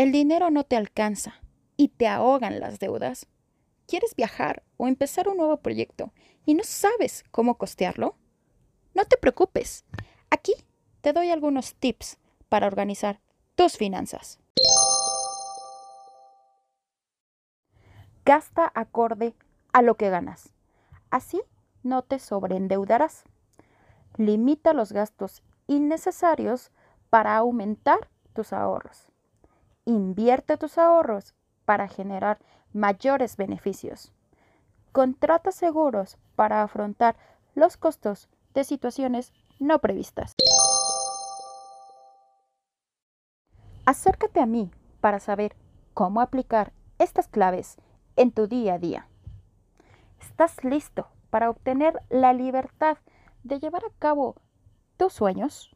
el dinero no te alcanza y te ahogan las deudas. ¿Quieres viajar o empezar un nuevo proyecto y no sabes cómo costearlo? No te preocupes. Aquí te doy algunos tips para organizar tus finanzas. Gasta acorde a lo que ganas. Así no te sobreendeudarás. Limita los gastos innecesarios para aumentar tus ahorros. Invierte tus ahorros para generar mayores beneficios. Contrata seguros para afrontar los costos de situaciones no previstas. Acércate a mí para saber cómo aplicar estas claves en tu día a día. ¿Estás listo para obtener la libertad de llevar a cabo tus sueños?